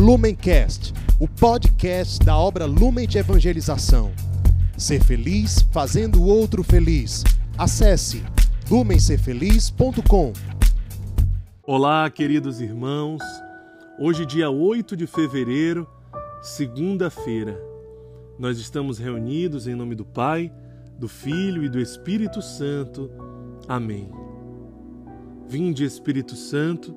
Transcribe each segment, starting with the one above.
Lumencast, o podcast da obra Lumen de Evangelização. Ser feliz fazendo o outro feliz. Acesse lumencerfeliz.com. Olá, queridos irmãos. Hoje, dia 8 de fevereiro, segunda-feira. Nós estamos reunidos em nome do Pai, do Filho e do Espírito Santo. Amém. Vinde, Espírito Santo,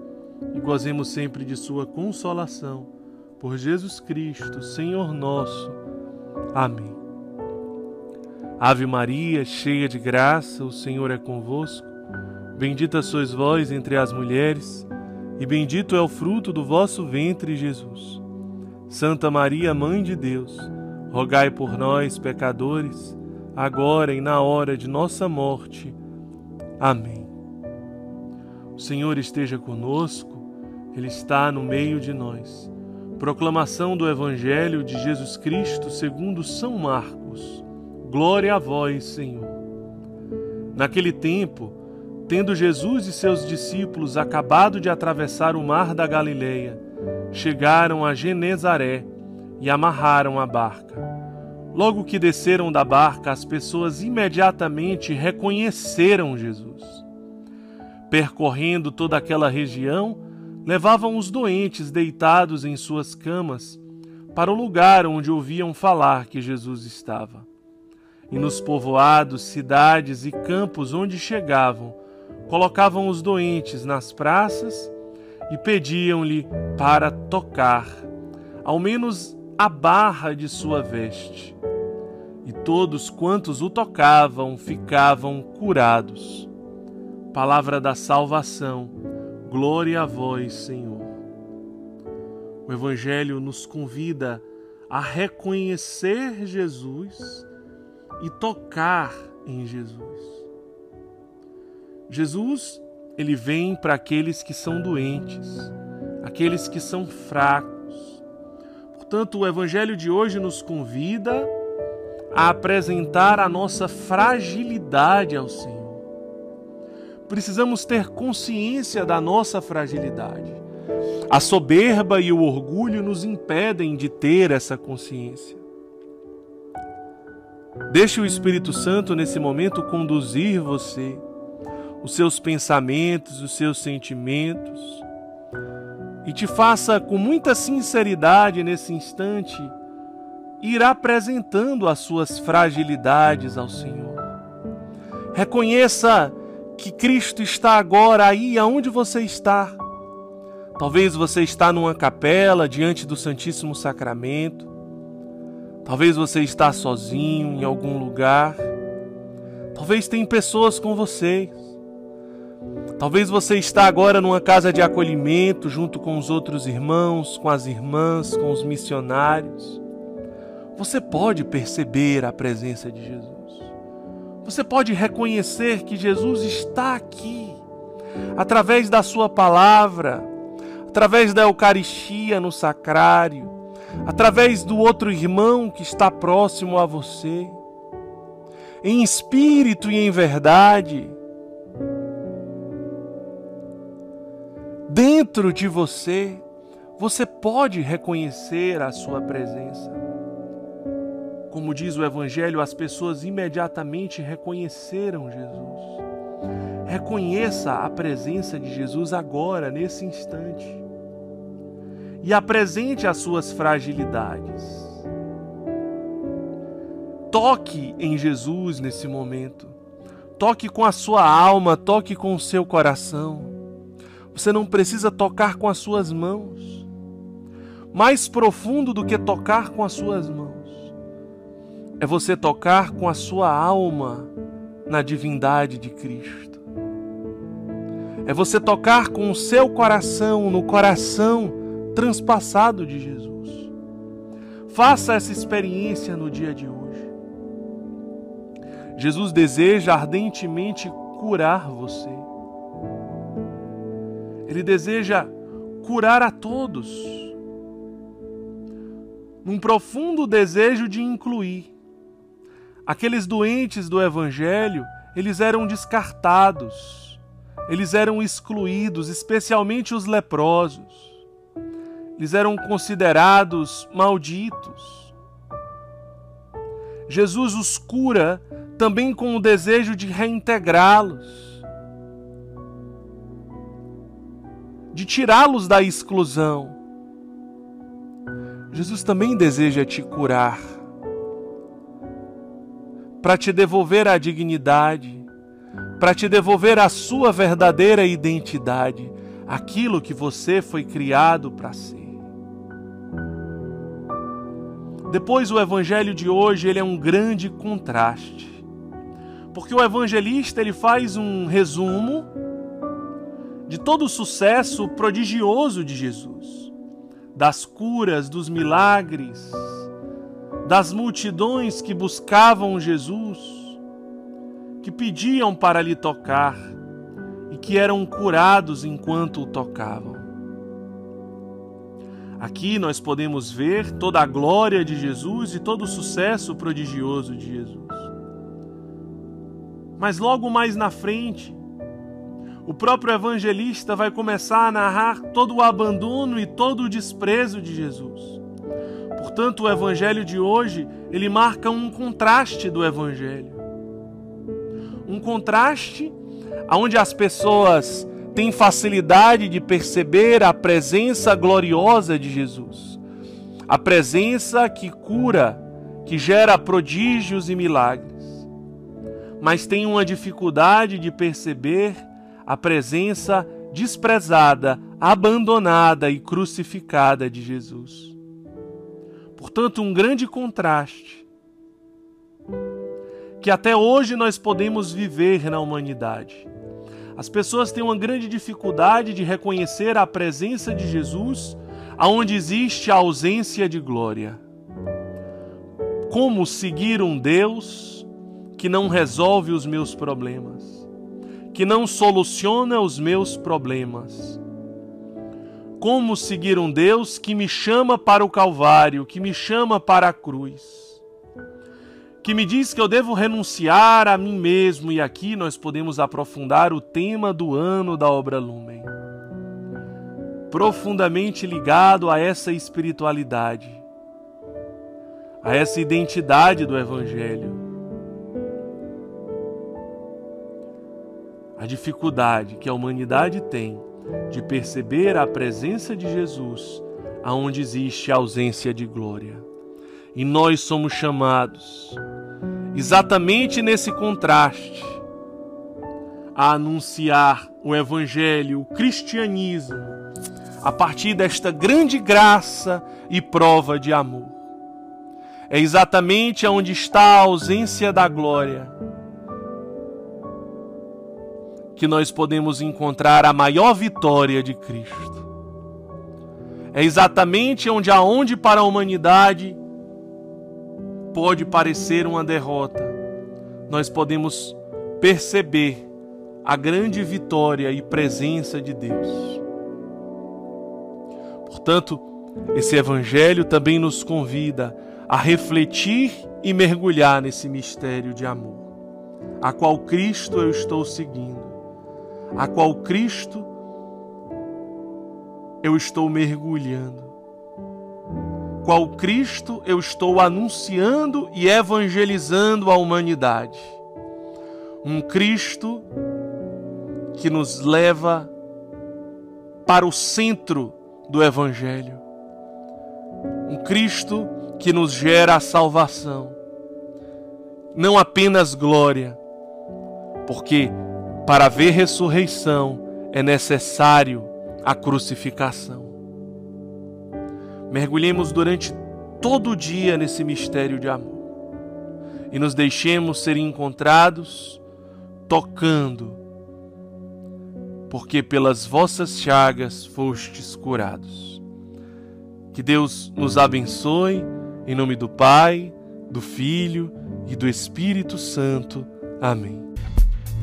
e gozemos sempre de Sua consolação. Por Jesus Cristo, Senhor nosso. Amém. Ave Maria, cheia de graça, o Senhor é convosco. Bendita sois vós entre as mulheres, e bendito é o fruto do vosso ventre, Jesus. Santa Maria, Mãe de Deus, rogai por nós, pecadores, agora e na hora de nossa morte. Amém. Senhor esteja conosco. Ele está no meio de nós. Proclamação do Evangelho de Jesus Cristo segundo São Marcos. Glória a vós, Senhor. Naquele tempo, tendo Jesus e seus discípulos acabado de atravessar o mar da Galileia, chegaram a Genezaré e amarraram a barca. Logo que desceram da barca, as pessoas imediatamente reconheceram Jesus. Percorrendo toda aquela região, levavam os doentes deitados em suas camas para o lugar onde ouviam falar que Jesus estava. E nos povoados, cidades e campos onde chegavam, colocavam os doentes nas praças e pediam-lhe para tocar, ao menos a barra de sua veste. E todos quantos o tocavam ficavam curados. Palavra da salvação Glória a vós, Senhor. O Evangelho nos convida a reconhecer Jesus e tocar em Jesus. Jesus, ele vem para aqueles que são doentes, aqueles que são fracos. Portanto, o Evangelho de hoje nos convida a apresentar a nossa fragilidade ao Senhor precisamos ter consciência da nossa fragilidade. A soberba e o orgulho nos impedem de ter essa consciência. Deixe o Espírito Santo nesse momento conduzir você, os seus pensamentos, os seus sentimentos, e te faça com muita sinceridade nesse instante ir apresentando as suas fragilidades ao Senhor. Reconheça que Cristo está agora aí aonde você está. Talvez você está numa capela diante do Santíssimo Sacramento. Talvez você está sozinho em algum lugar. Talvez tem pessoas com vocês. Talvez você está agora numa casa de acolhimento junto com os outros irmãos, com as irmãs, com os missionários. Você pode perceber a presença de Jesus. Você pode reconhecer que Jesus está aqui, através da Sua palavra, através da Eucaristia no sacrário, através do outro irmão que está próximo a você, em espírito e em verdade. Dentro de você, você pode reconhecer a Sua presença. Como diz o Evangelho, as pessoas imediatamente reconheceram Jesus. Reconheça a presença de Jesus agora, nesse instante. E apresente as suas fragilidades. Toque em Jesus nesse momento. Toque com a sua alma, toque com o seu coração. Você não precisa tocar com as suas mãos. Mais profundo do que tocar com as suas mãos é você tocar com a sua alma na divindade de Cristo. É você tocar com o seu coração no coração transpassado de Jesus. Faça essa experiência no dia de hoje. Jesus deseja ardentemente curar você. Ele deseja curar a todos, num profundo desejo de incluir. Aqueles doentes do Evangelho, eles eram descartados, eles eram excluídos, especialmente os leprosos. Eles eram considerados malditos. Jesus os cura também com o desejo de reintegrá-los, de tirá-los da exclusão. Jesus também deseja te curar, para te devolver a dignidade, para te devolver a sua verdadeira identidade, aquilo que você foi criado para ser. Depois o evangelho de hoje, ele é um grande contraste porque o evangelista ele faz um resumo de todo o sucesso prodigioso de Jesus, das curas, dos milagres, das multidões que buscavam Jesus, que pediam para lhe tocar e que eram curados enquanto o tocavam. Aqui nós podemos ver toda a glória de Jesus e todo o sucesso prodigioso de Jesus. Mas logo mais na frente, o próprio evangelista vai começar a narrar todo o abandono e todo o desprezo de Jesus. Portanto, o evangelho de hoje, ele marca um contraste do evangelho. Um contraste onde as pessoas têm facilidade de perceber a presença gloriosa de Jesus. A presença que cura, que gera prodígios e milagres mas tem uma dificuldade de perceber a presença desprezada, abandonada e crucificada de Jesus. Portanto, um grande contraste que até hoje nós podemos viver na humanidade. As pessoas têm uma grande dificuldade de reconhecer a presença de Jesus aonde existe a ausência de glória. Como seguir um Deus que não resolve os meus problemas, que não soluciona os meus problemas. Como seguir um Deus que me chama para o Calvário, que me chama para a cruz, que me diz que eu devo renunciar a mim mesmo, e aqui nós podemos aprofundar o tema do ano da obra Lumen. Profundamente ligado a essa espiritualidade, a essa identidade do Evangelho a dificuldade que a humanidade tem de perceber a presença de Jesus aonde existe a ausência de glória. E nós somos chamados, exatamente nesse contraste, a anunciar o Evangelho, o cristianismo, a partir desta grande graça e prova de amor. É exatamente onde está a ausência da glória que nós podemos encontrar a maior vitória de Cristo. É exatamente onde aonde para a humanidade pode parecer uma derrota, nós podemos perceber a grande vitória e presença de Deus. Portanto, esse evangelho também nos convida a refletir e mergulhar nesse mistério de amor, a qual Cristo eu estou seguindo a qual Cristo eu estou mergulhando, qual Cristo eu estou anunciando e evangelizando a humanidade. Um Cristo que nos leva para o centro do Evangelho. Um Cristo que nos gera a salvação. Não apenas glória, porque para haver ressurreição é necessário a crucificação. Mergulhemos durante todo o dia nesse mistério de amor e nos deixemos ser encontrados tocando, porque pelas vossas chagas fostes curados. Que Deus nos abençoe Em nome do Pai, do Filho e do Espírito Santo. Amém.